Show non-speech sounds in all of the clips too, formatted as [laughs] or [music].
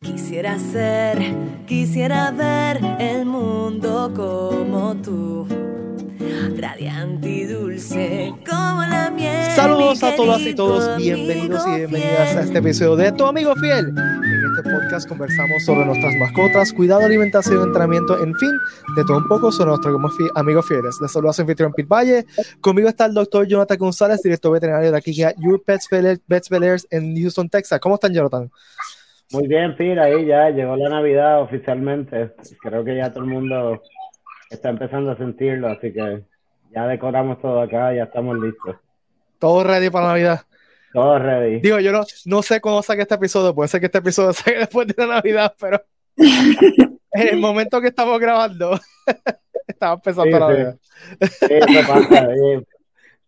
Quisiera ser, quisiera ver el mundo como tú, radiante y dulce como la miel. Saludos a todas y todos, bienvenidos y bienvenidas a este episodio de Tu Amigo Fiel. En este podcast conversamos sobre nuestras mascotas, cuidado, alimentación, entrenamiento, en fin, de todo un poco sobre nuestros amigos fieles. Les saluda su anfitrión Pete Valle. Conmigo está el doctor Jonathan González, director veterinario de la clínica Your Pets Bel- Vets Bel-Airs en Houston, Texas. ¿Cómo están, Jonathan? Muy bien, Pira, ahí ya llegó la Navidad oficialmente. Creo que ya todo el mundo está empezando a sentirlo, así que ya decoramos todo acá, ya estamos listos. ¿Todo ready para Navidad? Todo ready. Digo, yo no, no sé cómo saque este episodio, puede ser que este episodio [laughs] salga después de la Navidad, pero [laughs] en el momento que estamos grabando, [laughs] estaba empezando Sí, la sí. Navidad. Sí, eso pasa. y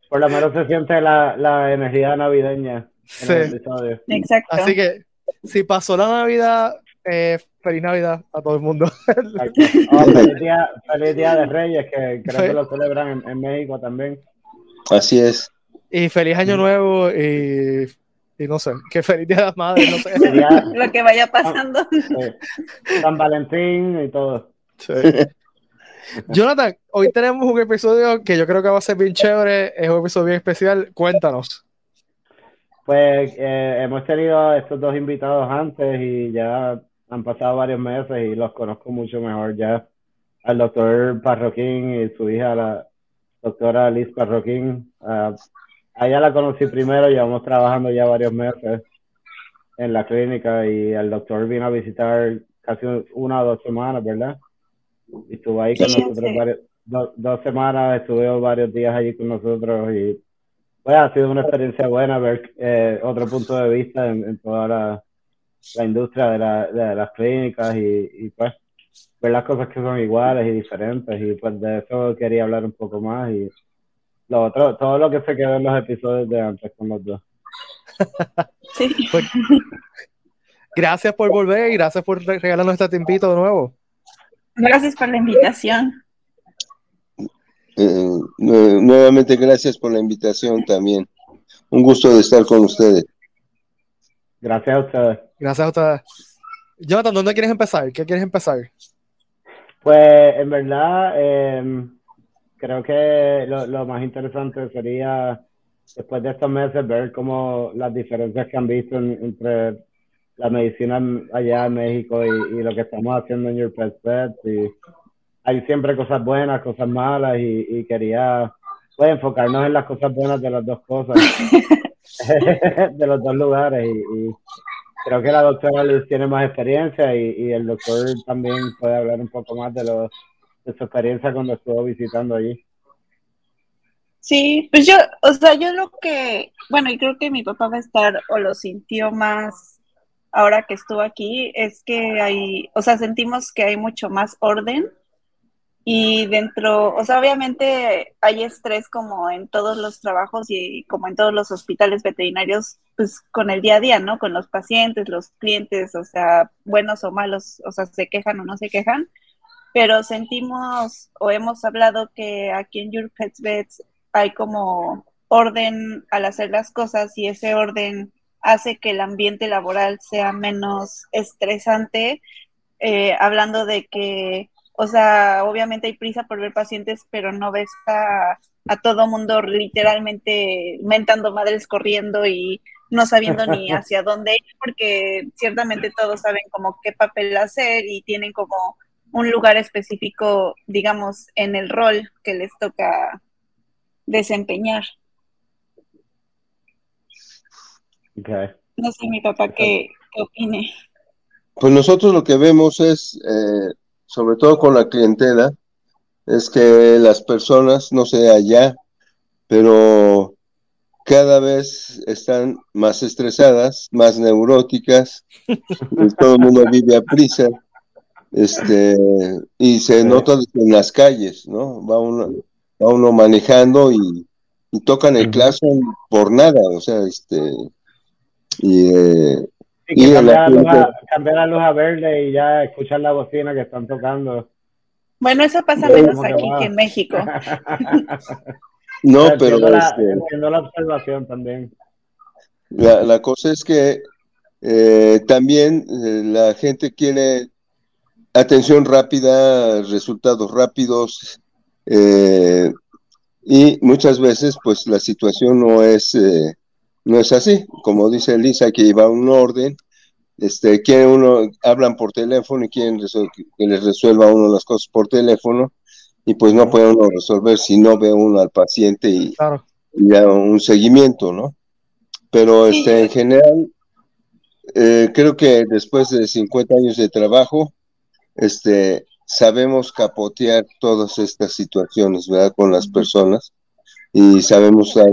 por lo menos se siente la, la energía navideña en Sí. el episodio. Exacto. Así que si pasó la Navidad, eh, feliz Navidad a todo el mundo. [laughs] Oh, feliz, día, feliz Día de Reyes, que creo Sí. que lo celebran en, en México también. Así es. y feliz año nuevo y, y no sé, que feliz día de las madres, no sé. Día, [laughs] Lo que vaya pasando. eh, San Valentín y todo. Sí. Jonathan, hoy tenemos un episodio que yo creo que va a ser bien chévere, es un episodio bien especial. Cuéntanos. Pues eh, hemos tenido a estos dos invitados antes y ya han pasado varios meses y los conozco mucho mejor ya. Al doctor Parroquín y su hija, la doctora Liz Parroquín. ah, a ella la conocí primero, llevamos trabajando ya varios meses en la clínica y el doctor vino a visitar casi una o dos semanas, ¿verdad? Y estuvo ahí con Sí, nosotros varios- do- dos semanas, estuve varios días allí con nosotros y pues ha sido una experiencia buena ver eh, otro punto de vista en, en toda la, la industria de, la- de las clínicas y, y, pues ver las cosas que son iguales y diferentes y pues de eso quería hablar un poco más y lo otro, todo lo que se quedó en los episodios de antes con los dos. [laughs] Sí. Pues, gracias por volver y gracias por re- regalarnos este tiempito de nuevo. Gracias por la invitación. Eh, nue- nuevamente gracias por la invitación también. Un gusto de estar con ustedes. Gracias a ustedes. Gracias a ustedes. Jonathan, ¿dónde quieres empezar? ¿Qué quieres empezar? Pues en verdad, eh, creo que lo, lo más interesante sería, después de estos meses, ver cómo las diferencias que han visto en- entre la medicina allá en México y, y lo que estamos haciendo en Your Pet Pets. Y hay siempre cosas buenas, cosas malas, y, y quería pues, enfocarnos en las cosas buenas de las dos cosas, [laughs] de los dos lugares. Y, y creo que la doctora Liz tiene más experiencia y, y el doctor también puede hablar un poco más de, lo, de su experiencia cuando estuvo visitando allí. Sí, pues yo, o sea, yo lo que, bueno, y creo que mi papá va a estar o lo sintió más ahora que estuvo aquí, es que hay, o sea, sentimos que hay mucho más orden y dentro, o sea, obviamente hay estrés como en todos los trabajos y como en todos los hospitales veterinarios, pues con el día a día, ¿no? Con los pacientes, los clientes, o sea, buenos o malos, o sea, se quejan o no se quejan, pero sentimos o hemos hablado que aquí en Your Pets Vets hay como orden al hacer las cosas y ese orden hace que el ambiente laboral sea menos estresante, eh, hablando de que, o sea, obviamente hay prisa por ver pacientes, pero no ves a, a todo mundo literalmente mentando madres corriendo y no sabiendo ni [laughs] hacia dónde ir, porque ciertamente todos saben como qué papel hacer y tienen como un lugar específico, digamos, en el rol que les toca desempeñar. Okay. No sé mi papá qué, qué opine. Pues nosotros lo que vemos es, eh, sobre todo con la clientela, es que las personas, no sé allá, pero cada vez están más estresadas, más neuróticas, y [laughs] todo el mundo vive a prisa, este, y se nota en las calles, ¿no? Va uno, va uno manejando y, y tocan el claxon por nada, o sea, este, y eh, Y que Y en cambiar la la, luz a, clínica- cambiar la luz a verde y ya escuchar la bocina que están tocando. Bueno, eso pasa menos ¿cómo te aquí que en México. [laughs] no, pero entiendo, la, este, entiendo la observación también. La, la cosa es que eh, también eh, la gente quiere atención rápida, resultados rápidos, eh, y muchas veces pues la situación no es, no es así. Como dice Elisa, que lleva un orden, este, quieren uno, hablan por teléfono y quieren que les resuelva uno las cosas por teléfono, y pues no puede uno resolver si no ve uno al paciente y, ya un seguimiento, ¿no? Pero este, en general, eh, creo que después de 50 años de trabajo, este, sabemos capotear todas estas situaciones, ¿verdad? Con las personas y sabemos dar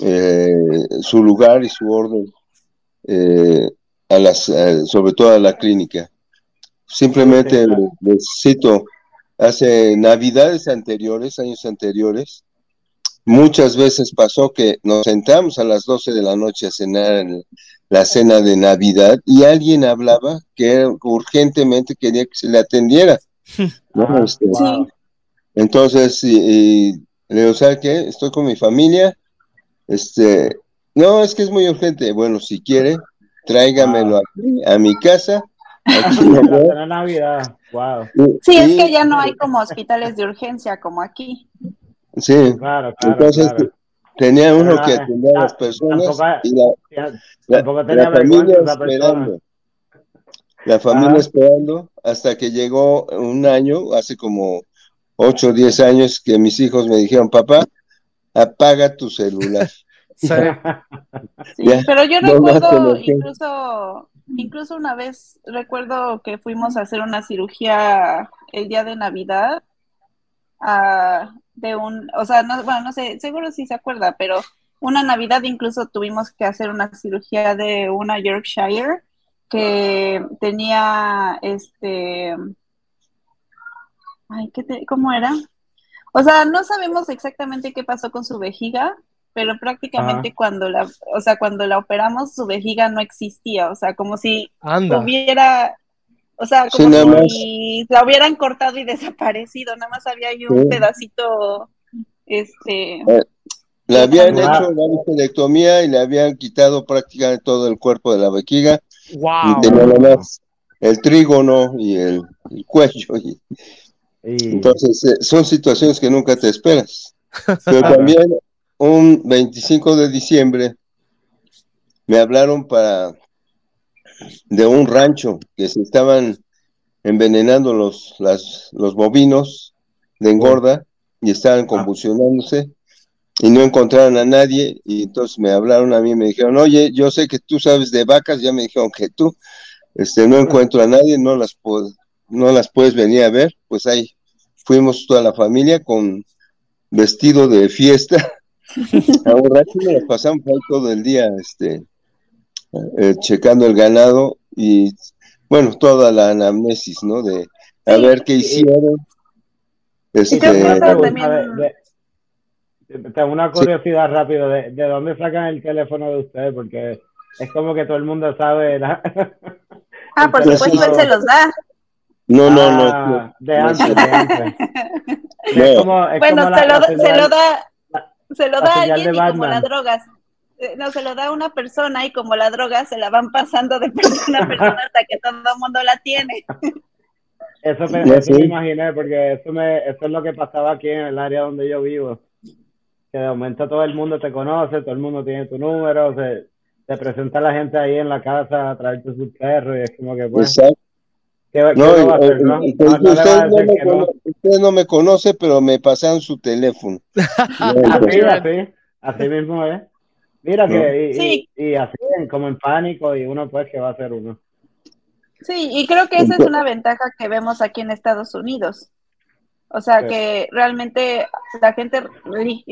eh, su lugar y su orden eh, a las, sobre todo a la clínica. Simplemente necesito, hace navidades anteriores, años anteriores, muchas veces pasó que nos sentamos a las 12 de la noche a cenar en la cena de Navidad y alguien hablaba que urgentemente quería que se le atendiera. [laughs] Este, entonces, y, le digo, ¿sabe qué? Estoy con mi familia. Este, no, es que es muy urgente. Bueno, si quiere, tráigamelo aquí, a mi casa. [laughs] Navidad. Wow. Sí, es que ya no hay como hospitales de urgencia como aquí. Sí, claro, claro, entonces tenía uno que atender a las personas y la, familia esperando. La familia esperando hasta que llegó un año, hace como 8 o 10 años, que mis hijos me dijeron, papá, apaga tu celular. [laughs] Sí. pero yo recuerdo incluso, incluso una vez, recuerdo que fuimos a hacer una cirugía el día de Navidad a, de un, o sea, no, bueno, no sé, seguro si se acuerda, pero una Navidad incluso tuvimos que hacer una cirugía de una Yorkshire que tenía este, ay, ¿qué ¿cómo era? O sea, no sabemos exactamente qué pasó con su vejiga, pero prácticamente cuando la, o sea, cuando la operamos, su vejiga no existía, o sea, como si tuviera, o sea, como si la hubieran cortado y [laughs] desaparecido, nada más había ahí un pedacito, este... Eh, le habían hecho una vitrectomía y le habían quitado prácticamente todo el cuerpo de la vejiga. Wow. Y tenía nada más el trígono y el, cuello. Y, Entonces, eh, son situaciones que nunca te esperas. Pero [laughs] también un 25 de diciembre me hablaron para de un rancho que se estaban envenenando los, las, los bovinos de engorda y estaban ah. convulsionándose y no encontraron a nadie y entonces me hablaron a mí y me dijeron, oye, yo sé que tú sabes de vacas, ya me dijeron que tú, este, no encuentro a nadie, no las, no las puedes venir a ver, pues ahí fuimos toda la familia con vestido de fiesta [laughs] a un rancho y nos pasamos ahí todo el día, este, eh, checando el ganado y, bueno, toda la anamnesis, ¿no? De a ver qué hicieron. Este, tengo una curiosidad rápido, ¿de, ¿de, dónde sacan el teléfono de ustedes? Porque es como que todo el mundo sabe. [laughs] Ah, por supuesto, él se los da. No, no, no. Ah, de antes, [laughs] de antes. bueno, se, lo, se, lo, da, se lo da a alguien y como las drogas eh, no, se lo da a una persona y como la droga se la van pasando de [laughs] persona a persona hasta que todo el mundo la tiene. [laughs] Eso me, me imaginé, porque eso, me, eso es lo que pasaba aquí en el área donde yo vivo. Que de momento todo el mundo te conoce, todo el mundo tiene tu número, se, te presenta la gente ahí en la casa a través de su perro y es como que pues... ¿Qué, no, va a hacer, no? usted, no me conoce, pero me pasan su teléfono. [laughs] así, así, así mismo es. Mira que, y, así como en pánico, y uno pues que va a ser uno. Sí, y creo que esa es una ventaja que vemos aquí en Estados Unidos. O sea, que realmente la gente,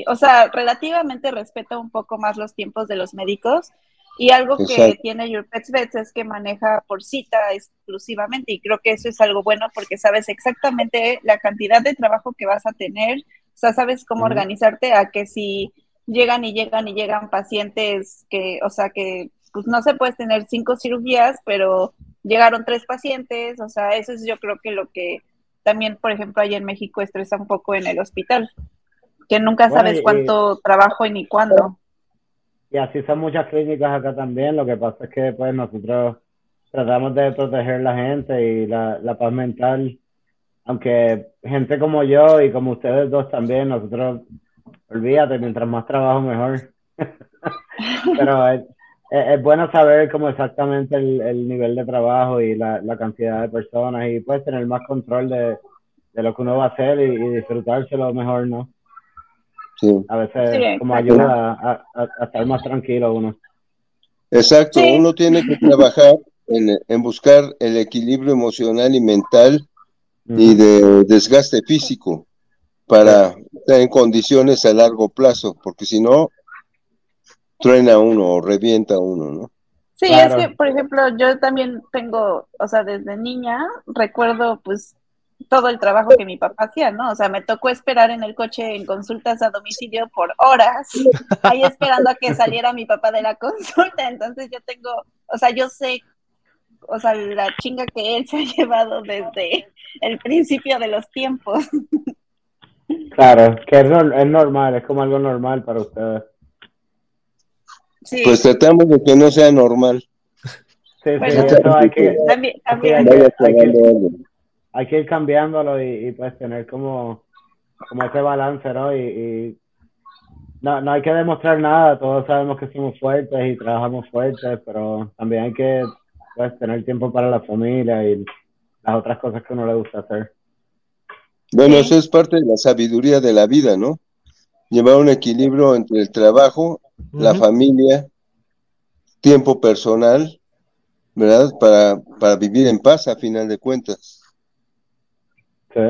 o sea, relativamente respeta un poco más los tiempos de los médicos. Y algo que tiene Your Pets Vets es que maneja por cita exclusivamente. Y creo que eso es algo bueno porque sabes exactamente la cantidad de trabajo que vas a tener. O sea, sabes cómo organizarte a que si llegan y llegan y llegan pacientes que, o sea, que pues no se puede tener cinco cirugías, pero llegaron tres pacientes, o sea, eso es yo creo que lo que también, por ejemplo, ahí en México estresa un poco en el hospital, que nunca sabes cuánto trabajo y ni cuándo. Y así son muchas clínicas acá también. Lo que pasa es que pues nosotros tratamos de proteger la gente y la, la paz mental. Aunque gente como yo y como ustedes dos también, nosotros, olvídate, mientras más trabajo mejor. [laughs] Pero es, es, bueno saber cómo exactamente el, el nivel de trabajo y la, la, cantidad de personas y pues tener más control de, de lo que uno va a hacer y disfrutárselo mejor, ¿no? Sí. A veces como ayuda a, a, a, estar más tranquilo uno. Exacto, sí. uno tiene que trabajar en, en, buscar el equilibrio emocional y mental mm. y de desgaste físico para estar en condiciones a largo plazo, porque si no, truena uno o revienta uno, ¿no? Sí, claro. es que, por ejemplo, yo también tengo, o sea, desde niña recuerdo, pues, todo el trabajo que mi papá hacía, ¿no? O sea, me tocó esperar en el coche en consultas a domicilio por horas, ahí esperando a que saliera mi papá de la consulta. Entonces yo tengo, o sea, yo sé, o sea, la chinga que él se ha llevado desde el principio de los tiempos. Claro, que es, es normal, es como algo normal para ustedes. Sí. Pues tratamos de que no sea normal. Sí, sí, bueno, eso hay que, también, también. Hay, que, hay, que, hay, que, ir cambiándolo y, y, pues tener como, como ese balance, ¿no? Y, y, no, no hay que demostrar nada, todos sabemos que somos fuertes y trabajamos fuertes, pero también hay que pues, tener tiempo para la familia y las otras cosas que uno le gusta hacer. Bueno, eso es parte de la sabiduría de la vida, ¿no? Llevar un equilibrio entre el trabajo Uh -huh. la familia, tiempo personal, ¿verdad? Para, para vivir en paz a final de cuentas. Sí.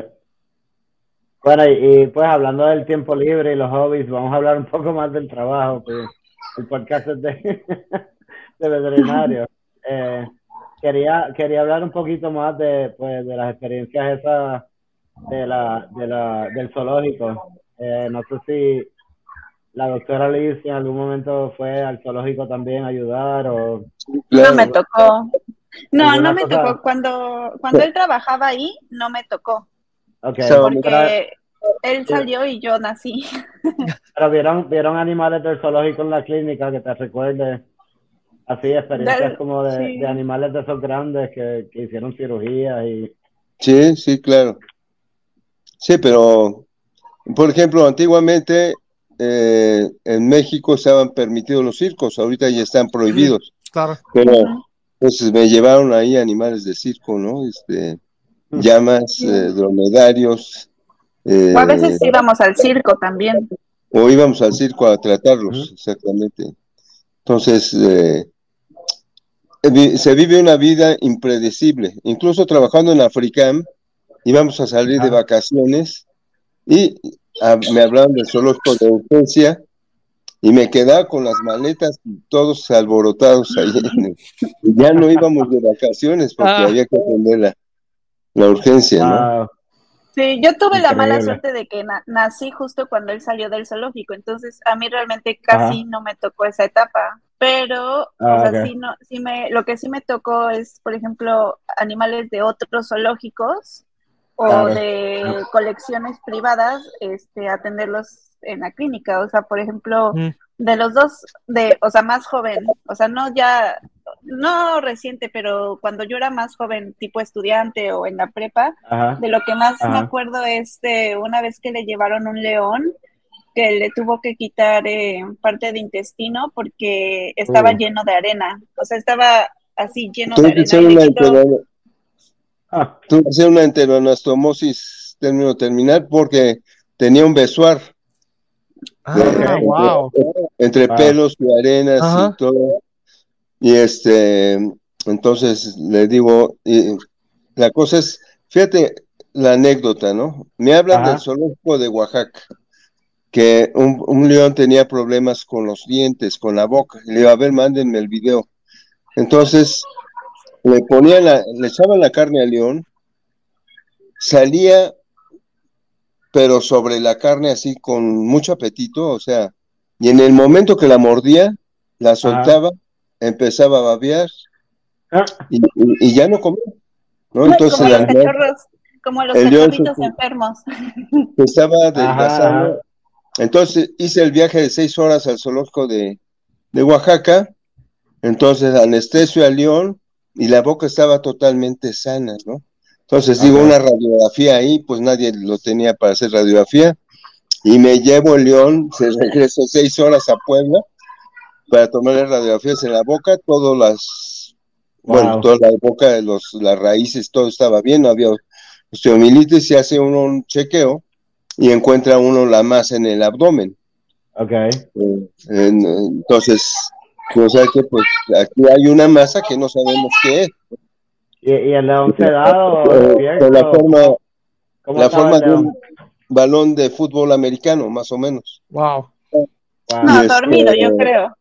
Bueno, y, y, pues hablando del tiempo libre y los hobbies, vamos a hablar un poco más del trabajo, pues el podcast es de, [laughs] de veterinario. [laughs] Eh, quería, quería hablar un poquito más de, pues, de las experiencias esas de la, de la, del zoológico. Eh, no sé si la doctora Liz en algún momento fue al zoológico también a ayudar o... No me tocó. No, no me cosa? tocó. Cuando, cuando él trabajaba ahí, no me tocó. Okay. Porque él salió y yo nací. [laughs] Pero vieron, vieron animales del zoológico en la clínica que te recuerde así experiencias del, como de, sí. de, animales de esos grandes que, que hicieron cirugía y... Sí, sí, claro. Sí, pero, por ejemplo, antiguamente eh, en México estaban permitidos los circos, ahorita ya están prohibidos. Claro. Pero pues me llevaron ahí animales de circo, ¿no? Este, llamas, eh, dromedarios. Eh, o a veces íbamos al circo también. O íbamos al circo a tratarlos, exactamente. Entonces, eh, se vive una vida impredecible. Incluso trabajando en Africam, íbamos a salir de vacaciones y a, me hablaban del zoológico de urgencia y me quedaba con las maletas todos alborotados ahí. y ya no íbamos de vacaciones porque ah. había que atender la, urgencia, ¿no? Ah. Sí, yo tuve Increíble. la mala suerte de que na nací justo cuando él salió del zoológico, entonces a mí realmente casi Ajá. no me tocó esa etapa, pero Ah, o sea, ok. sí, no, sí me, lo que sí me tocó es, por ejemplo, animales de otros zoológicos o Claro. de colecciones privadas, este, atenderlos en la clínica. O sea, por ejemplo, Mm. de los dos, de, o sea, más joven, o sea, no ya, no reciente, pero cuando yo era más joven, tipo estudiante o en la prepa, Ajá. de lo que más me acuerdo es de una vez que le llevaron un león que le tuvo que quitar eh, parte de intestino porque estaba Uh. lleno de arena. O sea, estaba así lleno de arena. una, entero- Ah, tuve que hacer una enteroanastomosis término terminal porque tenía un besuar Ah, de- wow. entre Wow. pelos y arenas Ajá. y todo. Y este, entonces le digo, y la cosa es, fíjate la anécdota, ¿no? Me hablan Ajá. del zoológico de Oaxaca, que un, un león tenía problemas con los dientes, con la boca. Y le digo, a ver, mándenme el video. Entonces, le ponían la, le echaban la carne al león, salía, pero sobre la carne así con mucho apetito, o sea, y en el momento que la mordía, la soltaba, empezaba a babear ah, y, y- y ya no comía, ¿no? Entonces como los cachorros, como los cachorritos enfermos. adelgazando. ajá. Entonces hice el viaje de seis horas al zoológico de, de Oaxaca, entonces anestesio al león y la boca estaba totalmente sana, ¿no? Entonces digo, una radiografía ahí, pues nadie lo tenía para hacer radiografía, y me llevo el león, se regresó seis horas a Puebla para tomarle radiografías en la boca, todas las, bueno, toda la boca de los, las raíces, todo estaba bien, no había osteomilitis, se hace uno un chequeo y encuentra uno la masa en el abdomen. Ok. Eh, entonces, pues hay que, pues aquí hay una masa que no sabemos qué es. ¿Y, y el león sedado? Eh, con la forma, la forma de un balón de fútbol americano, más o menos. Wow. No, dormido, yo creo.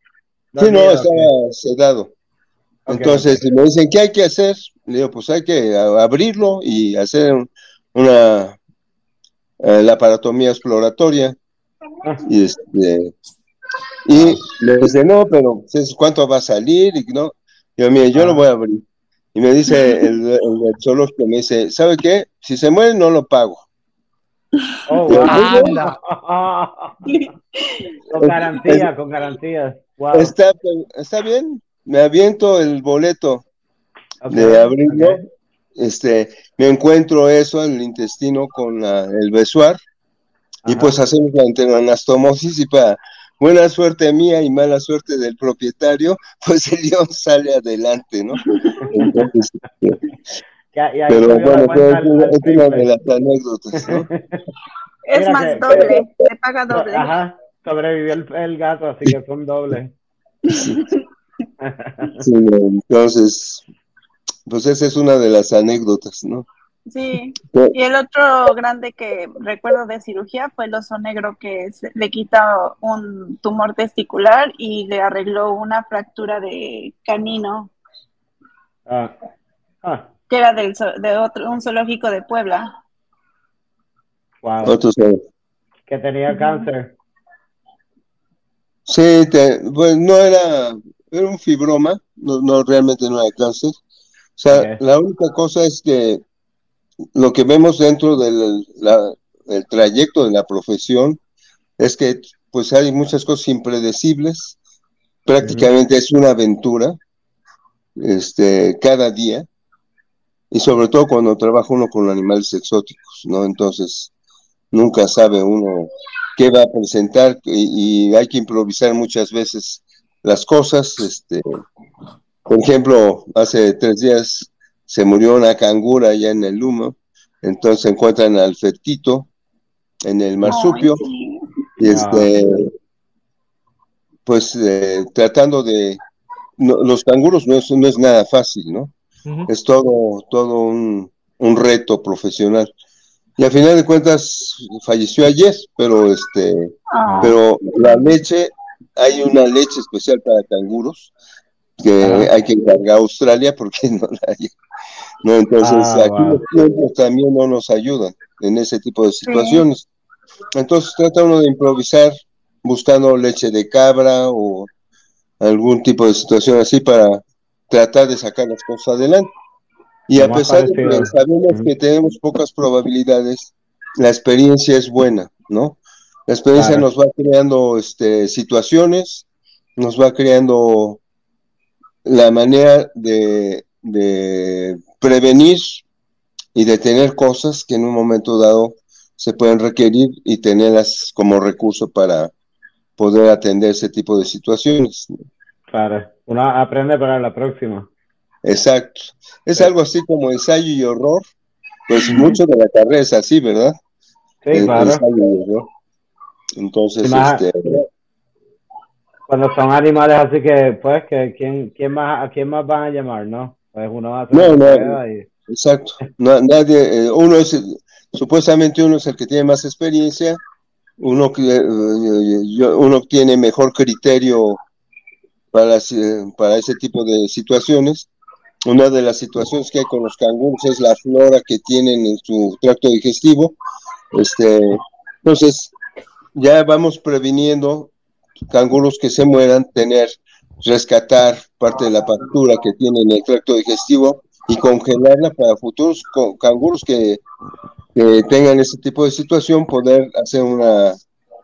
Sí, no, estaba sedado. Entonces, me dicen, ¿qué hay que hacer? Le digo, pues hay que abrirlo y hacer una eh, la paratomía exploratoria. Ah. Y este y le dice, no, pero ¿cuánto va a salir? Y no, yo, mire, yo lo ah. voy a abrir. Y me dice el, el, zoológico, me dice, ¿sabe qué? Si se muere, no lo pago. Oh, [laughs] [laughs] con garantía, con garantía. Está, está bien, me aviento el boleto de abrirlo. Este, me encuentro eso en el intestino con el besuar y pues hacemos la anastomosis y para buena suerte mía y mala suerte del propietario, [laughs] pues el león sale adelante, ¿no? Entonces, pero bueno, es, una de las anécdotas, ¿no? Es más doble, se paga doble. Ajá, sobrevivió el, gato, así que son dobles. Sí. entonces, pues esa es una de las anécdotas, ¿no? Sí, y el otro grande que recuerdo de cirugía fue el oso negro que le quita un tumor testicular y le arregló una fractura de canino. Ah. Ah. Que era del, de otro, un zoológico de Puebla. Wow. Que tenía cáncer. Sí, pues no era, era un fibroma, no, no realmente no era cáncer. O sea, la única cosa es que lo que vemos dentro del trayecto de la profesión es que pues hay muchas cosas impredecibles, prácticamente es una aventura este, cada día, y sobre todo cuando trabaja uno con animales exóticos, ¿no? Entonces, nunca sabe uno qué va a presentar y, y hay que improvisar muchas veces las cosas. Este, por ejemplo, hace tres días se murió una cangura allá en el Lumo, entonces encuentran al fetito en el marsupio, y este, pues eh, tratando de, los canguros no es, no es nada fácil, ¿no? Es todo, todo un, reto profesional. Y al final de cuentas falleció ayer, pero este, ah. pero la leche, hay una leche especial para canguros que hay que encargar a Australia porque [laughs] no la hay. ¿no? Entonces, ah, aquí los tiempos también no nos ayudan en ese tipo de situaciones. Entonces, trata uno de improvisar buscando leche de cabra o algún tipo de situación así para tratar de sacar las cosas adelante. Y a pesar de que sabemos que tenemos pocas probabilidades, la experiencia es buena, ¿no? La experiencia nos va creando este, situaciones, nos va creando la manera de, prevenir y de tener cosas que en un momento dado se pueden requerir y tenerlas como recurso para poder atender ese tipo de situaciones. Claro, uno aprende para la próxima. Exacto. Es algo así como ensayo y horror. Pues mucho de la carrera es así, ¿verdad? Sí, claro. Entonces, este, cuando son animales así que, pues, que quién, quién más, ¿a quién más van a llamar, no? Pues uno hace no, no, exacto. nadie, eh, uno es, supuestamente uno es el que tiene más experiencia, uno, eh, uno tiene mejor criterio para, para ese tipo de situaciones. Una de las situaciones que hay con los canguros es la flora que tienen en su tracto digestivo. Este, entonces, ya vamos previniendo canguros que se mueran, tener, rescatar parte de la factura que tiene en el tracto digestivo y congelarla para futuros canguros que, tengan ese tipo de situación, poder hacer una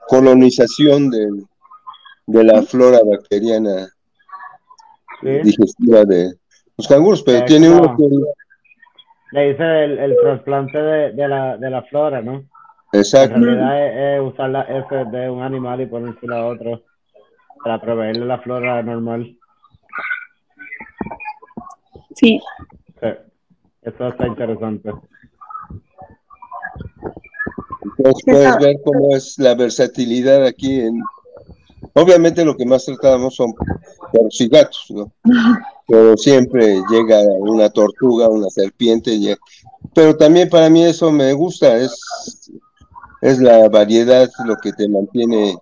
colonización de la flora bacteriana Sí. digestiva de los canguros, pero tiene uno que Le hice el, el trasplante de, de, la, de la flora, ¿no? exacto, En realidad es, es usar la F de un animal y ponérsela a otro para proveerle la flora normal. Sí. Sí. Eso está interesante. Entonces puedes ver cómo es la versatilidad aquí en obviamente lo que más tratamos son perros y gatos, ¿no? Pero siempre llega una tortuga, una serpiente, y- pero también para mí eso me gusta, es, es la variedad lo que te mantiene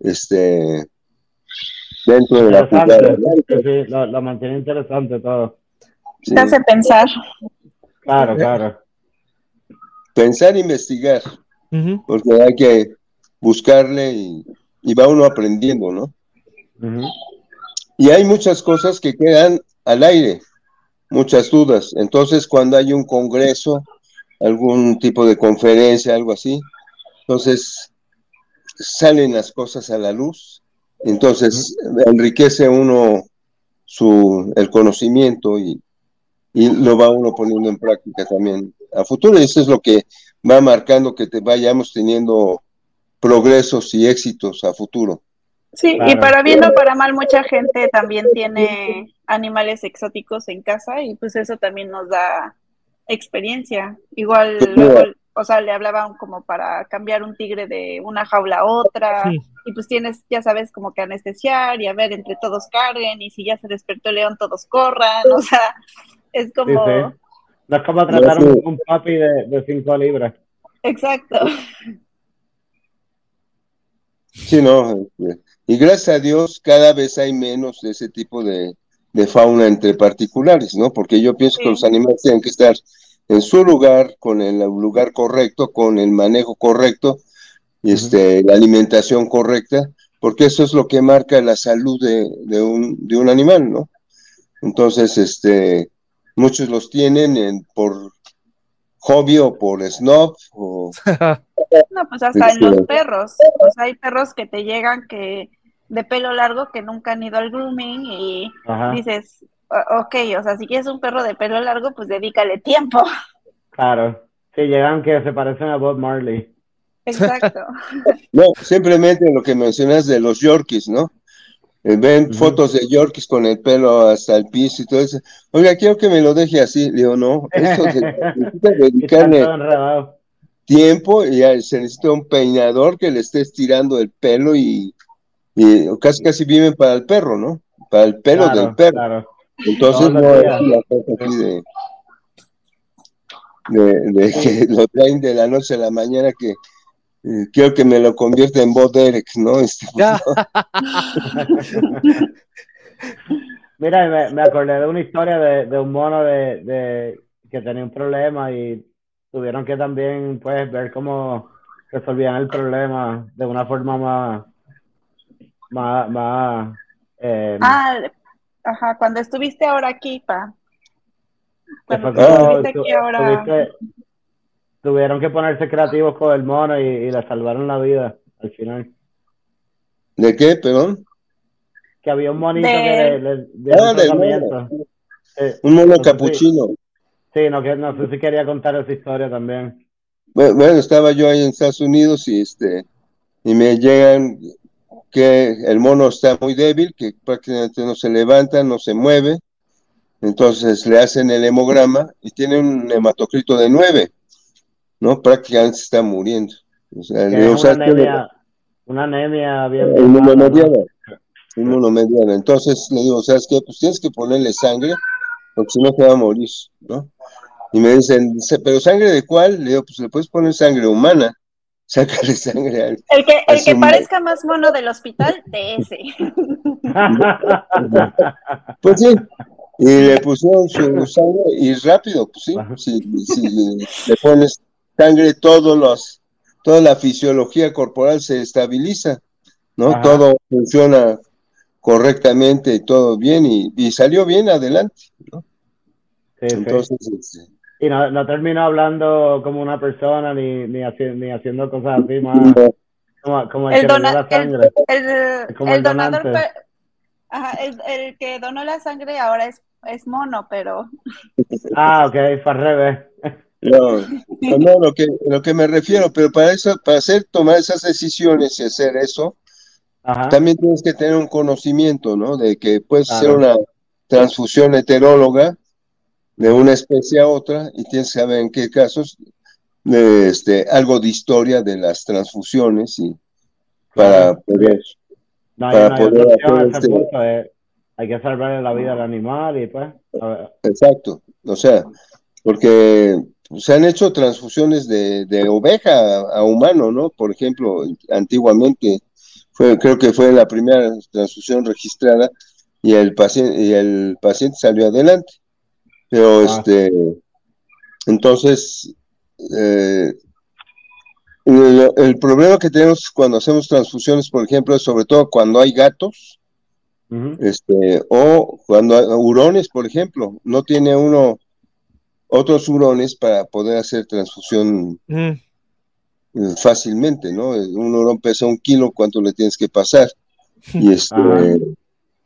este dentro de la Interesante. jugada, ¿no? Sí, lo mantiene interesante todo. Sí. Te hace pensar. Claro, claro. Pensar, investigar, Ujú. porque hay que buscarle y, y va uno aprendiendo, ¿no? Y hay muchas cosas que quedan al aire, muchas dudas. Entonces, cuando hay un congreso, algún tipo de conferencia, algo así, entonces salen las cosas a la luz. Entonces, enriquece uno su, el conocimiento y, y lo va uno poniendo en práctica también a futuro. Y eso es lo que va marcando que te vayamos teniendo progresos y éxitos a futuro. Sí, y para bien o para mal, mucha gente también tiene animales exóticos en casa y pues eso también nos da experiencia. Igual, luego, o sea, le hablaban como para cambiar un tigre de una jaula a otra Sí. y pues tienes, ya sabes, como que anestesiar y a ver, entre todos carguen y si ya se despertó el león, todos corran, [laughs] o sea, es Sí, como, sí. No es como tratar un, sí. un papi de, de cinco libras. exacto. Sí, no. este, Y gracias a Dios cada vez hay menos de ese tipo de, de fauna entre particulares, ¿no? Porque yo pienso que los animales tienen que estar en su lugar, con el lugar correcto, con el manejo correcto, y este, la alimentación correcta, porque eso es lo que marca la salud de, de un, de un animal, ¿no? Entonces, este, muchos los tienen en- por hobby o por snob, o [laughs] No, pues hasta en los perros. O sea, hay perros que te llegan que de pelo largo que nunca han ido al grooming y Ajá. dices, "O- ok, o sea, si quieres un perro de pelo largo, pues dedícale tiempo. [laughs] Claro. Sí, llegan que se parecen a Bob Marley. Exacto. [laughs] No, simplemente lo que mencionas de los Yorkies, ¿no? Eh, ven fotos de Yorkies con el pelo hasta el piso y todo eso. Oiga, quiero que me lo deje así. Le digo, no, eso se- [laughs] necesita dedicarle tiempo y se necesita un peinador que le esté estirando el pelo y, y casi casi viven para el perro, ¿no? Para el pelo Claro, del perro. claro. Entonces no es una cosa así de, de, de que lo traen de la noche a la mañana que quiero que me lo convierta en Bo Derek, ¿no? Este, pues, Ya. [laughs] Mira, me, me acordé de una historia de, de un mono de, de que tenía un problema y tuvieron que también pues ver cómo resolvían el problema de una forma más más, más eh, Ah, ajá, cuando estuviste ahora aquí, pa. Cuando tú estuviste tu- aquí ahora. tuviste- tuvieron que ponerse creativos con el mono y, y le salvaron la vida al final. ¿De qué, perdón? Que había un monito De- que le, le dieron Ah, del tratamiento. mono. Sí, Un mono capuchino. sí, no, que, no sé si quería contar esa historia también. Bu- Bueno, estaba yo ahí en Estados Unidos y este y me llegan que el mono está muy débil, que prácticamente no se levanta, no se mueve. Entonces le hacen el hemograma y tiene un hematocrito de 9, ¿no? Prácticamente se está muriendo. O sea, una anemia, una anemia bien El mala, ¿no? monomediana. El monomediana. Entonces le digo, ¿sabes qué? Pues tienes que ponerle sangre, porque si no te va a morir, ¿no? Y me dicen, "Se- ¿pero sangre de cuál? Le digo, pues le puedes poner sangre humana. [laughs] Sácale sangre al, El que, el que parezca más mono del hospital, de ese. [laughs] Pues sí, y le pusieron su sangre y rápido, pues sí, si, si le pones sangre, todos los, toda la fisiología corporal se estabiliza, ¿no? Ajá. Todo funciona correctamente y todo bien y, y salió bien adelante, ¿no? Sí, sí. Entonces, este, Y no, no terminó hablando como una persona ni, ni, haci- ni haciendo cosas así más. no, Como, como el, El, que le dio dona- la sangre. el- Como el el donador, ajá, el, el que donó la sangre ahora es, es mono, pero Ah, ok, fue al revés. No, no, no, lo que, lo que me refiero, pero para eso, para hacer, tomar esas decisiones y hacer eso, Ajá. también tienes que tener un conocimiento, ¿no? De que puedes hacer una transfusión heteróloga de una especie a otra y tienes que saber en qué casos, de, este, algo de historia de las transfusiones y para poder, No para no poder hacer este-. Hay que salvarle la vida al animal y pues. a ver, exacto, o sea, porque se han hecho transfusiones de, de oveja a, a humano, ¿no? Por ejemplo, antiguamente fue, creo que fue la primera transfusión registrada y el paciente, y el paciente salió adelante. Pero Ah. este, entonces, eh, el, el problema que tenemos cuando hacemos transfusiones, por ejemplo, es sobre todo cuando hay gatos, este, o cuando hay hurones, por ejemplo, no tiene uno otros hurones para poder hacer transfusión Mm, eh, fácilmente, ¿no? Un hurón pesa un kilo, ¿cuánto le tienes que pasar? Y [laughs] este,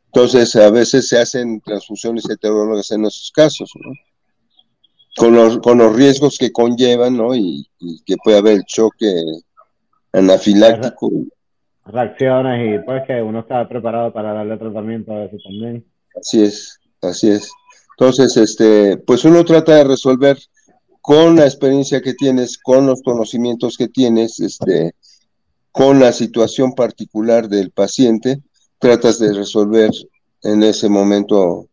entonces a veces se hacen transfusiones heterólogas en esos casos, ¿no? Con los, con los riesgos que conllevan, ¿no? Y, y que puede haber choque anafiláctico. Reacciones y pues que uno está preparado para darle tratamiento a eso también. Así es, así es. Entonces, este, pues uno trata de resolver con la experiencia que tienes, con los conocimientos que tienes, este, con la situación particular del paciente, tratas de resolver en ese momento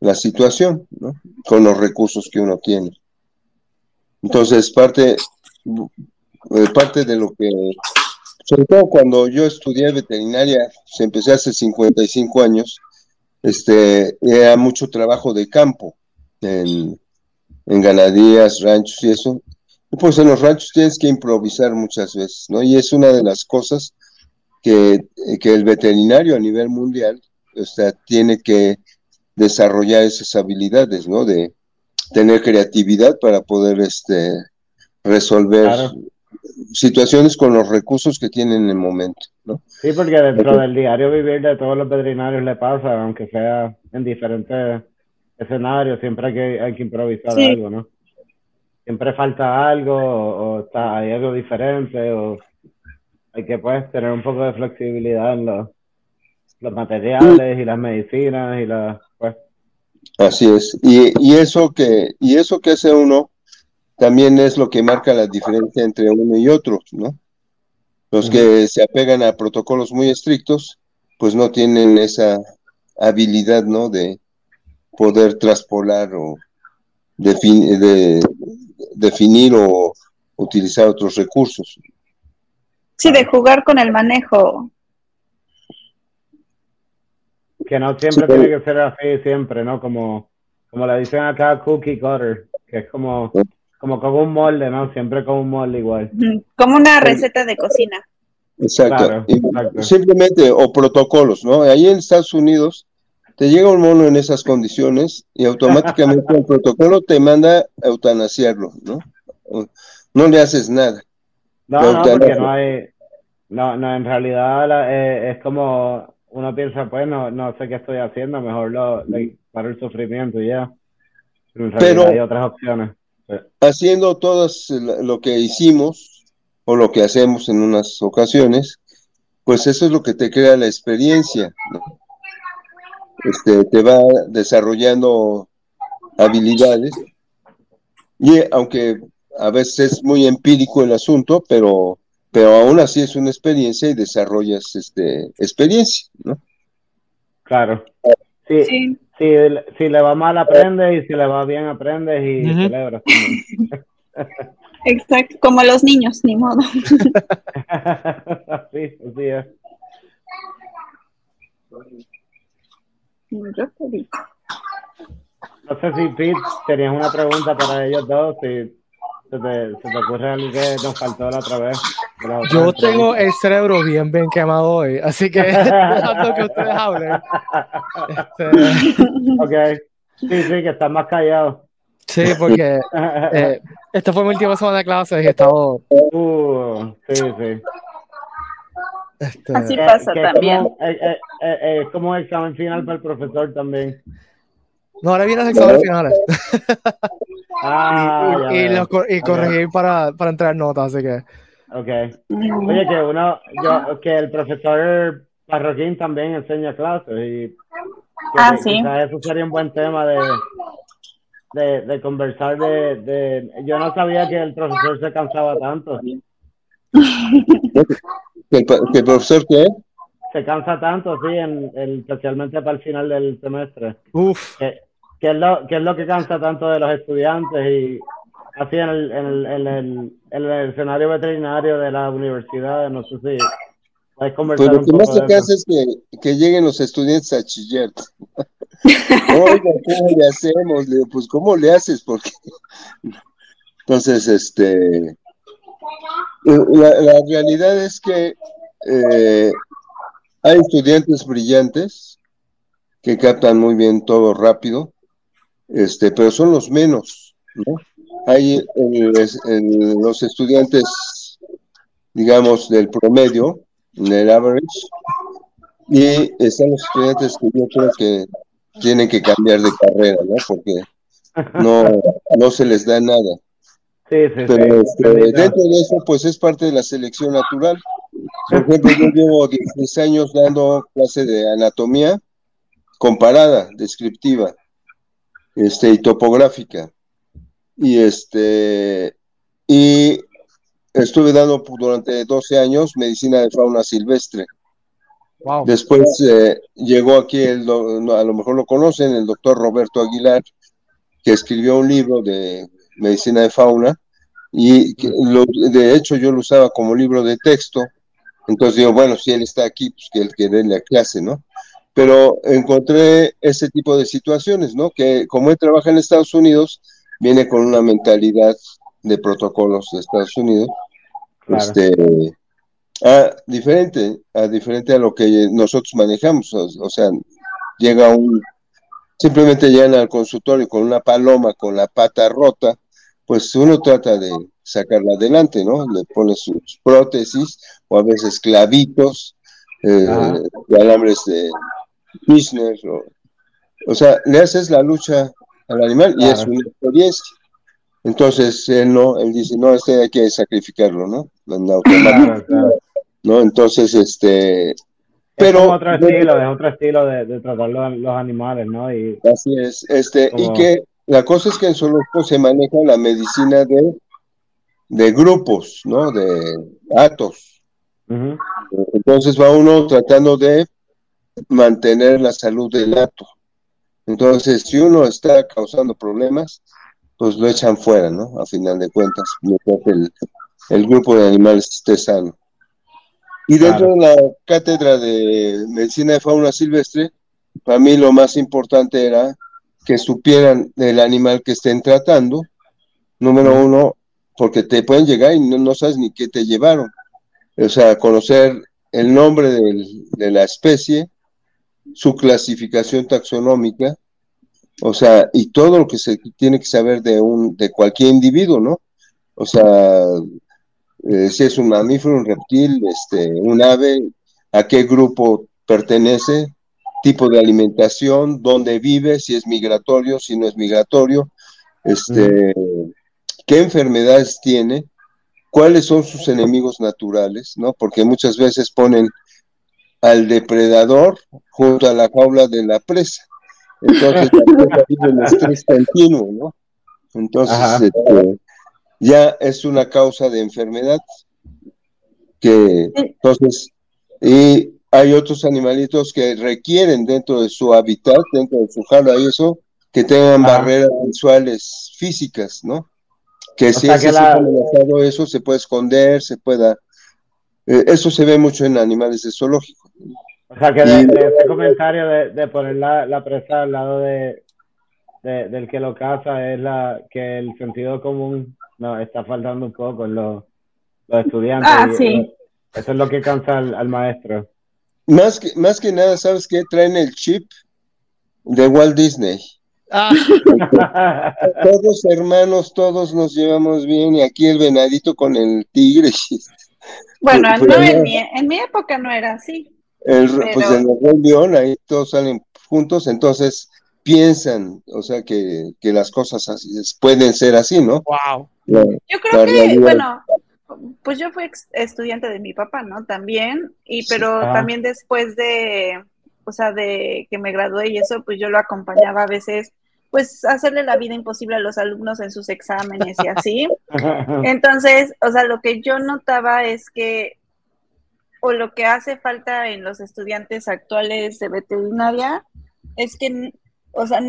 la situación, ¿no? Con los recursos que uno tiene. Entonces, parte, eh, parte de lo que, sobre todo cuando yo estudié veterinaria, se empecé hace 55 años, este, era mucho trabajo de campo, en, en ganaderías, ranchos y eso. Y Pues en los ranchos tienes que improvisar muchas veces, ¿no? Y es una de las cosas que, que el veterinario a nivel mundial, o sea, tiene que desarrollar esas habilidades, ¿no? De tener creatividad para poder, este, resolver. Situaciones con los recursos que tienen en el momento, ¿no? Sí, porque dentro Ok. del diario vivir de todos los veterinarios le pasa, aunque sea en diferentes escenarios, siempre hay que, hay que improvisar Sí. algo, ¿no? Siempre falta algo o, o está, hay algo diferente o hay que pues tener un poco de flexibilidad en los, los materiales y las medicinas y las pues Así es. Y, y eso que, y eso que hace uno también es lo que marca la diferencia entre uno y otro, ¿no? Los que se apegan a protocolos muy estrictos, pues no tienen esa habilidad, ¿no? De poder traspolar o defin- de, definir o utilizar otros recursos. sí, de jugar con el manejo. que no siempre Sí, tiene que ser así siempre, ¿no? Como, como le dicen acá cookie cutter, que es como, como con un molde, ¿no? Siempre con un molde igual. Como una receta de cocina. Exacto. Claro, exacto. Simplemente, o protocolos, ¿no? Ahí en Estados Unidos te llega un mono en esas condiciones y automáticamente el [laughs] protocolo te manda a eutanasiarlo, ¿no? No le haces nada. No, no, porque no hay, no, no, en realidad la- eh, es como uno piensa, pues no, no sé qué estoy haciendo, mejor lo, le paro el sufrimiento y ya. Pero en realidad Pero- hay otras opciones. Haciendo todas lo que hicimos o lo que hacemos en unas ocasiones, pues eso es lo que te crea la experiencia, ¿no? Este, te va desarrollando habilidades y eh, aunque a veces es muy empírico el asunto, pero, pero aún así es una experiencia y desarrollas este, experiencia, ¿no? Claro. Sí, Sí. Si, si le va mal aprendes y si le va bien aprendes y Ujú. celebras. [laughs] Exacto, como los niños, ni modo. [laughs] sí, así es. No sé si Pete tenías una pregunta para ellos dos, si se te, se te ocurre algo que nos faltó la otra vez. Yo tengo el cerebro bien, bien quemado hoy, así que [laughs] [laughs] dejando que ustedes hablen. Este, Ok. Sí, sí, que estás más callado. sí, porque eh, esta fue mi última semana de clases y he estado. Uh, sí, sí. Este, Así Que- pasa también. Como, eh, eh, eh, eh, es como examen final para el profesor también. no, ahora vienen los exámenes finales. Ah, [laughs] y, y veo. los cor- y corregir para, para entrar notas, así que. Okay. Mm. Oye, que uno, yo, que el profesor Parroquín también enseña clases y que Ah, sí. eso sería un buen tema de, de, de conversar de, de, yo no sabía que el profesor se cansaba tanto, ¿Que el, el profesor qué? se cansa tanto, sí, en, especialmente para el final del semestre, Uf. que, que es lo, que es lo que cansa tanto de los estudiantes y así en el, en el, en el, en el escenario veterinario de la universidad, no sé si puedes conversar Pues lo que más poco de eso. cansa es que, que lleguen los estudiantes a chillar. [laughs] Oiga, ¿cómo le hacemos? Le digo, pues, ¿cómo le haces? Porque. Entonces, este. La, la realidad es que eh, hay estudiantes brillantes que captan muy bien todo rápido, este, pero son los menos, ¿no? Hay el- el- los estudiantes, digamos, del promedio, del average, y están los estudiantes que yo creo que tienen que cambiar de carrera, ¿no? Porque [laughs] no, no se les da nada. Sí, sí, Pero sí. este, dentro de eso, pues es parte de la selección natural. [laughs] Por ejemplo, yo llevo 16 años dando clase de anatomía comparada, descriptiva, este, y topográfica. Y este, y estuve dando durante 12 años medicina de fauna silvestre. Wow. Después eh, llegó aquí, el, a lo mejor lo conocen, el doctor Roberto Aguilar, que escribió un libro de medicina de fauna, y que lo- de hecho yo lo usaba como libro de texto. Entonces digo, bueno, si él está aquí, pues que él que dé la clase, ¿no? Pero encontré ese tipo de situaciones, ¿no? Que como él trabaja en Estados Unidos, viene con una mentalidad de protocolos de Estados Unidos, Claro. este, a diferente, a diferente a lo que nosotros manejamos, o, o sea, llega un, simplemente llegan al consultorio con una paloma con la pata rota, pues uno trata de sacarla adelante, ¿no? Le pone sus prótesis o a veces clavitos, eh, de alambres de business, o, o sea, le haces la lucha al animal y es una experiencia. Entonces, él no, él dice, no, este hay que sacrificarlo, ¿no? En automático, Claro, claro. ¿no? Entonces, este, Es pero como otro estilo, es otro estilo de, de tratar los, los animales, ¿no? Y así es, este, y que la cosa es que en zoológico se maneja la medicina de, de grupos, ¿no? De atos. Entonces va uno tratando de mantener la salud del hato. Entonces, si uno está causando problemas, pues lo echan fuera, ¿no? A final de cuentas, mientras el, el grupo de animales esté sano. Y dentro de la cátedra de medicina de fauna silvestre, para mí lo más importante era que supieran del animal que estén tratando, número uno, porque te pueden llegar y no, no sabes ni qué te llevaron. O sea, conocer el nombre del- de la especie, su clasificación taxonómica, o sea, y todo lo que se tiene que saber de un, de cualquier individuo, ¿no? O sea, eh, si es un mamífero, un reptil, este, un ave, a qué grupo pertenece, tipo de alimentación, dónde vive, si es migratorio, si no es migratorio, este, qué enfermedades tiene, cuáles son sus enemigos naturales, ¿no? Porque muchas veces ponen al depredador junto a la jaula de la presa. Entonces, la presa [laughs] vive en estrés continuo, ¿no? Entonces, este, ya es una causa de enfermedad que, entonces, y hay otros animalitos que requieren dentro de su hábitat, dentro de su jaula y eso, que tengan Ajá. barreras visuales físicas, ¿no? Que si sea es que la- eso, se puede esconder, se pueda... eh, eso se ve mucho en animales de zoológico. O sea, que de, Y- de comentario de, de poner la, la presa al lado de, de- del que lo caza es la que el sentido común no está faltando un poco en los, los estudiantes. Ah, y, sí. Eso es lo que cansa al, al maestro. Más que, más que nada, ¿sabes qué? Traen el chip de Walt Disney. Ah, Todos hermanos, todos nos llevamos bien y aquí el venadito con el tigre. [laughs] Bueno, Pues, no, pues, en, mi, en mi época no era así. El, Pero- Pues en el Rey León ahí todos salen juntos, entonces piensan, o sea, que, que las cosas así, pueden ser así, ¿no? Wow. La- Yo creo La que, realidad. bueno, pues yo fui estudiante de mi papá, ¿no? También, y Sí. pero también después de, o sea, de que me gradué y eso, pues yo lo acompañaba a veces, pues hacerle la vida imposible a los alumnos en sus exámenes y así. [laughs] Entonces, o sea, lo que yo notaba es que, o lo que hace falta en los estudiantes actuales de veterinaria, es que, o sea,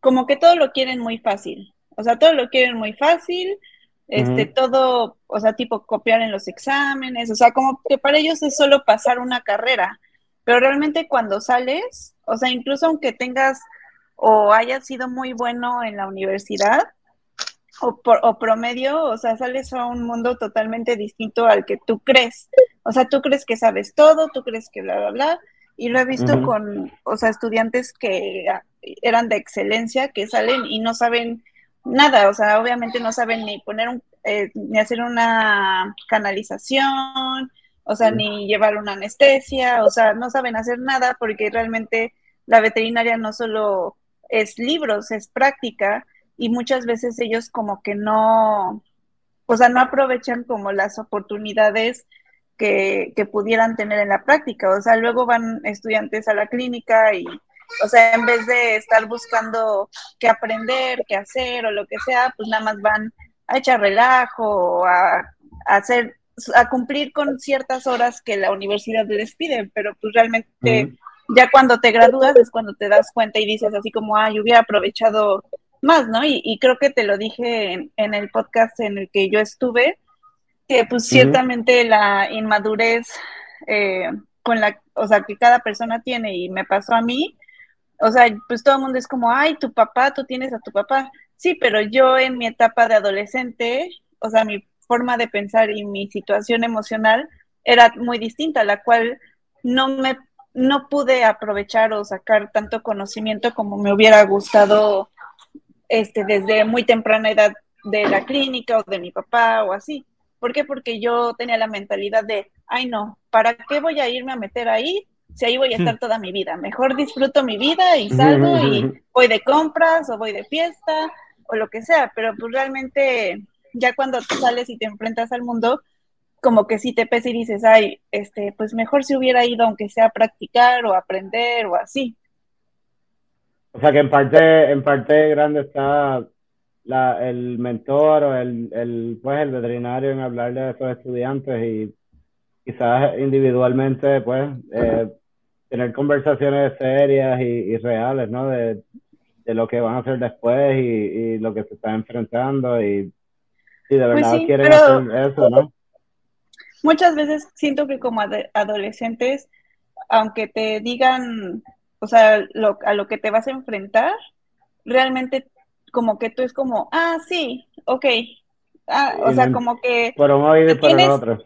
como que todo lo quieren muy fácil. O sea, todo lo quieren muy fácil, este, todo, o sea, tipo copiar en los exámenes, o sea, como que para ellos es solo pasar una carrera. Pero realmente cuando sales, o sea, incluso aunque tengas o hayas sido muy bueno en la universidad, o, por, o promedio, o sea, sales a un mundo totalmente distinto al que tú crees. O sea, tú crees que sabes todo, tú crees que bla, bla, bla. Y lo he visto con, o sea, estudiantes que eran de excelencia, que salen y no saben nada. O sea, obviamente no saben ni poner un, eh, ni hacer una canalización, o sea, ni llevar una anestesia, o sea, no saben hacer nada porque realmente la veterinaria no solo es libros, es práctica y muchas veces ellos como que no, o sea, no aprovechan como las oportunidades que, que pudieran tener en la práctica. O sea, luego van estudiantes a la clínica y, o sea, en vez de estar buscando qué aprender, qué hacer o lo que sea, pues nada más van a echar relajo a, a hacer, a cumplir con ciertas horas que la universidad les pide, pero pues realmente. Ya cuando te gradúas es cuando te das cuenta y dices así como, ah, yo hubiera aprovechado más, ¿no? Y, y creo que te lo dije en, en el podcast en el que yo estuve, que pues ciertamente la inmadurez eh, con la, o sea, que cada persona tiene y me pasó a mí, o sea, pues todo el mundo es como, ay, tu papá, tú tienes a tu papá. Sí, pero yo en mi etapa de adolescente, o sea, mi forma de pensar y mi situación emocional era muy distinta, la cual no me no pude aprovechar o sacar tanto conocimiento como me hubiera gustado este desde muy temprana edad de la clínica o de mi papá o así. ¿Por qué? Porque yo tenía la mentalidad de, ay no, ¿para qué voy a irme a meter ahí si ahí voy a estar toda mi vida? Mejor disfruto mi vida y salgo y voy de compras o voy de fiesta o lo que sea, pero pues realmente ya cuando tú sales y te enfrentas al mundo, como que sí te pesa y dices, ay, este, pues mejor si hubiera ido aunque sea a practicar o aprender o así. O sea que en parte, en parte grande está la, el mentor o el, el, pues el veterinario en hablarle a esos estudiantes y quizás individualmente, pues, eh, tener conversaciones serias y, y reales, ¿no? De, de, lo que van a hacer después y, y, lo que se está enfrentando y si de verdad pues sí, quieren pero hacer eso, ¿no? Muchas veces siento que como ad adolescentes, aunque te digan, o sea, lo, a lo que te vas a enfrentar, realmente como que tú es como, ah, sí, ok. Ah, o sea, como que... Por un oído y por el otro.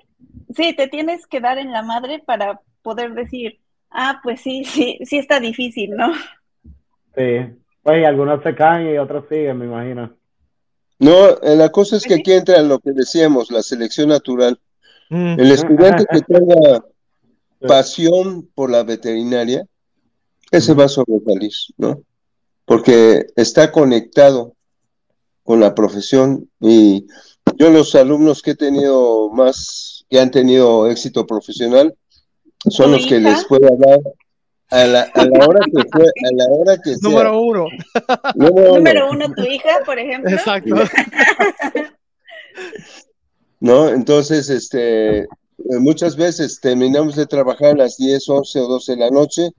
Sí, te tienes que dar en la madre para poder decir, ah, pues sí, sí, sí está difícil, ¿no? Sí, pues y algunos se caen y otros siguen, me imagino. No, la cosa es que aquí entra lo que decíamos, la selección natural. Mm. El estudiante [laughs] que tenga pasión por la veterinaria, ese va a sobresalir, ¿no? Porque está conectado con la profesión y yo los alumnos que he tenido más, que han tenido éxito profesional, son los que les puedo hablar a la, a la hora que [laughs] fue, a la hora que sea. Número uno. Número, Número uno, tu hija, por ejemplo. Exacto. [laughs] ¿No? Entonces, este, muchas veces terminamos de trabajar a las 10, 11 o 12 de la noche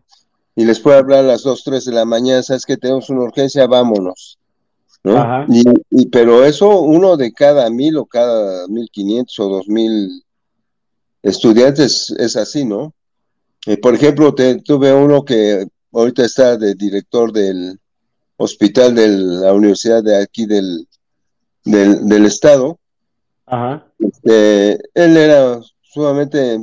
y les puedo hablar a las 2, 3 de la mañana, sabes que tenemos una urgencia, vámonos. ¿no? Y, y, pero eso uno de cada mil o cada mil quinientos o dos mil estudiantes es así, ¿no? Eh, por ejemplo, te, tuve uno que ahorita está de director del hospital de la universidad de aquí del, del, del estado. Ajá. Este, él era sumamente,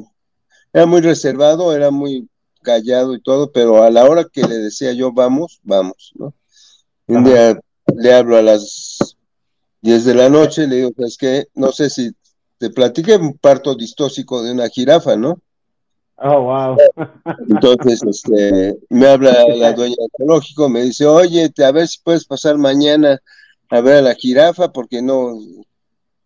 era muy reservado, era muy callado y todo, pero a la hora que le decía yo vamos, vamos, ¿no? Un día le hablo a las 10 de la noche, le digo, es que no sé si te platiqué un parto distóxico de una jirafa, ¿no? Oh, wow. Entonces, este, me habla la dueña del zoológico, me dice, oye, te- a ver si puedes pasar mañana a ver a la jirafa, porque no,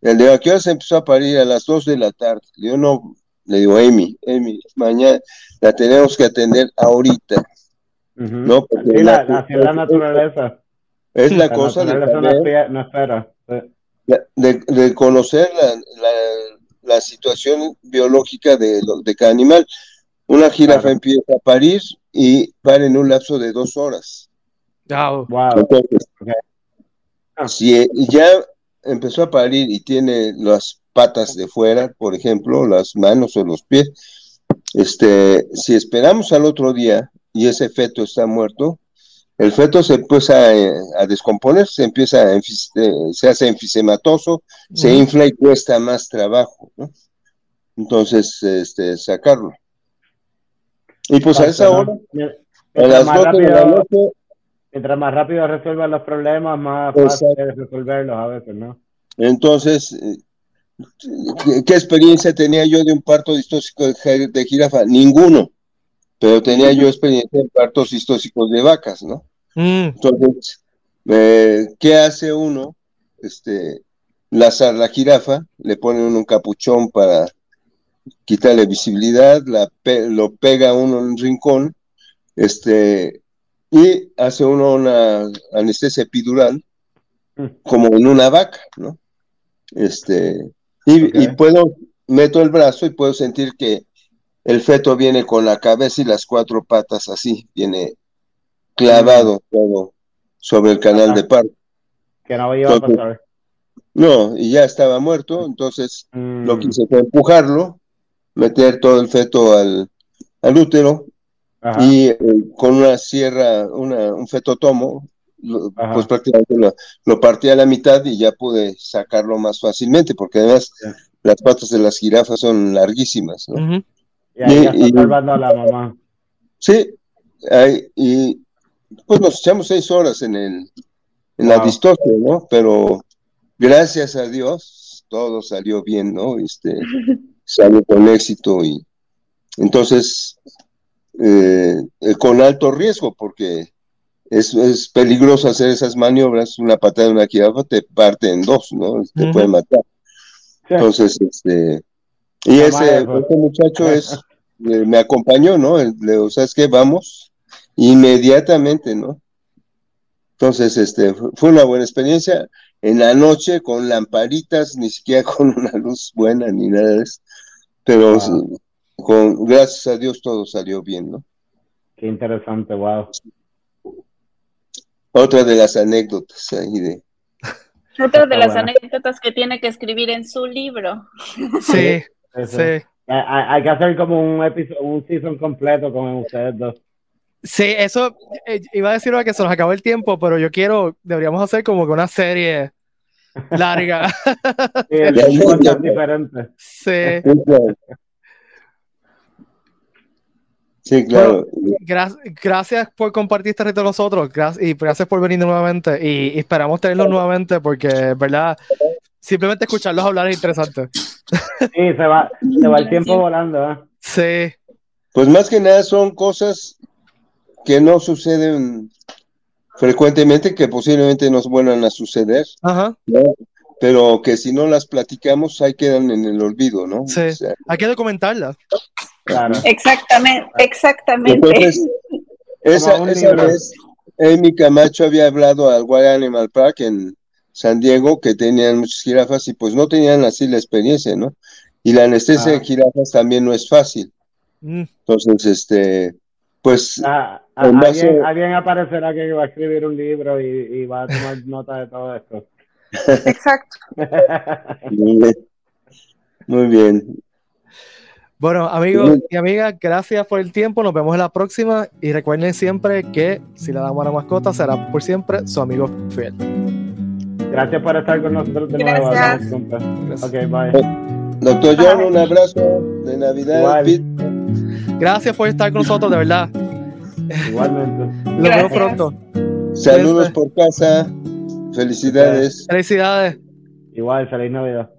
el de aquí se empezó a parir a las 2 de la tarde. Le digo, no, le digo, Amy, Amy, mañana la tenemos que atender ahorita. ¿no? Porque Sí, la, la- la, naturaleza. es la La cosa de naturaleza no, espera- de, de conocer la, la- la situación biológica de, de cada animal. Una jirafa Claro. empieza a parir y para en un lapso de dos horas. Wow. Wow. Entonces, Ok. Ah. si ya empezó a parir y tiene las patas de fuera, por ejemplo, las manos o los pies, este, si esperamos al otro día y ese feto está muerto, el feto se empieza a, a descomponer, se empieza a eh, se hace enfisematoso, se infla y cuesta más trabajo, ¿no? Entonces, este, sacarlo. Y pues a esa hora, a las más 12 de la noche, mientras más rápido resuelvan los problemas, más Exacto. fácil es resolverlos a veces, ¿no? entonces, ¿qué, qué experiencia tenía yo de un parto distóxico de, ji- de jirafa? Ninguno, pero tenía yo experiencia en partos distóxicos de vacas, ¿no? Mm, Entonces, eh, ¿qué hace uno? Este, lazar la jirafa, le pone uno un capuchón para quitarle visibilidad, la pe- lo pega uno en un rincón, este, y hace uno una anestesia epidural, Mm. como en una vaca, ¿no? Este, y, puedo, meto el brazo y puedo sentir que el feto viene con la cabeza y las cuatro patas así, viene clavado todo sobre el canal de parto. Que no iba a pasar. No, y ya estaba muerto, entonces Mm. lo que hice fue empujarlo, meter todo el feto al, al útero Ajá. y eh, con una sierra, una, un fetotomo, lo- pues prácticamente lo, lo partí a la mitad y ya pude sacarlo más fácilmente, porque además las patas de las jirafas son larguísimas, ¿no? Y ahí ya y- está salvando a la mamá. Sí, ahí- y pues nos echamos seis horas en el, en la Wow. distosia, ¿no? Pero gracias a Dios todo salió bien, ¿no? Este, [laughs] salió con éxito y entonces eh, eh, con alto riesgo porque es, es peligroso hacer esas maniobras, una patada de una jirafa te parte en dos, ¿no? Te puede matar. Sí. Entonces, este, y ese, muchacho es, [laughs] eh, me acompañó, ¿no? Le ¿sabes qué? Vamos, inmediatamente, ¿no? Entonces, este, fu- fue una buena experiencia. En la noche, con lamparitas, ni siquiera [laughs] con una luz buena ni nada de eso. Pero Wow. Con, gracias a Dios todo salió bien, ¿no? Qué interesante, wow. Otra de las anécdotas ahí de, [laughs] Otra de las bueno. anécdotas que tiene que escribir en su libro. [laughs] Sí, sí. Hay, hay- hay que hacer como un episodio, un season completo con ustedes dos. Sí, eso eh, iba a decir que se nos acabó el tiempo, pero yo quiero, deberíamos hacer como que una serie larga. Sí, [laughs] diferente. Sí. Sí, claro. Sí, claro. Gra- gracias por compartir este reto con nosotros gra- y gracias por venir nuevamente y, y esperamos tenerlos nuevamente porque, verdad, simplemente escucharlos hablar es interesante. Sí, se va, se va el tiempo volando, ¿eh? Sí, Pues más que nada son cosas que no suceden frecuentemente, que posiblemente nos vuelvan a suceder, ajá, ¿no? pero que si no las platicamos, ahí quedan en el olvido, ¿no? Sí. O sea, hay que documentarla. Claro. Exactamente, exactamente. entonces, [laughs] esa, esa vez, Amy Camacho había hablado al Wild Animal Park en San Diego, que tenían muchas jirafas y pues no tenían así la experiencia, ¿no? Y la anestesia Ah. de jirafas también no es fácil. Mm, Entonces, este, pues Ah, ah, En base- alguien, alguien aparecerá que va a escribir un libro y, y va a tomar [laughs] nota de todo esto. Exacto. Muy bien. Muy bien. Bueno, amigos y amigas, gracias por el tiempo. Nos vemos en la próxima. Y recuerden siempre que si le damos a la mascota, será por siempre su amigo fiel. Gracias por estar con nosotros de nuevo. Gracias. Bye. Doctor John, un abrazo de Navidad. Gracias por estar con nosotros, de verdad. Igualmente. Nos vemos pronto. Saludos por casa. Felicidades. Felicidades. Igual, feliz Navidad.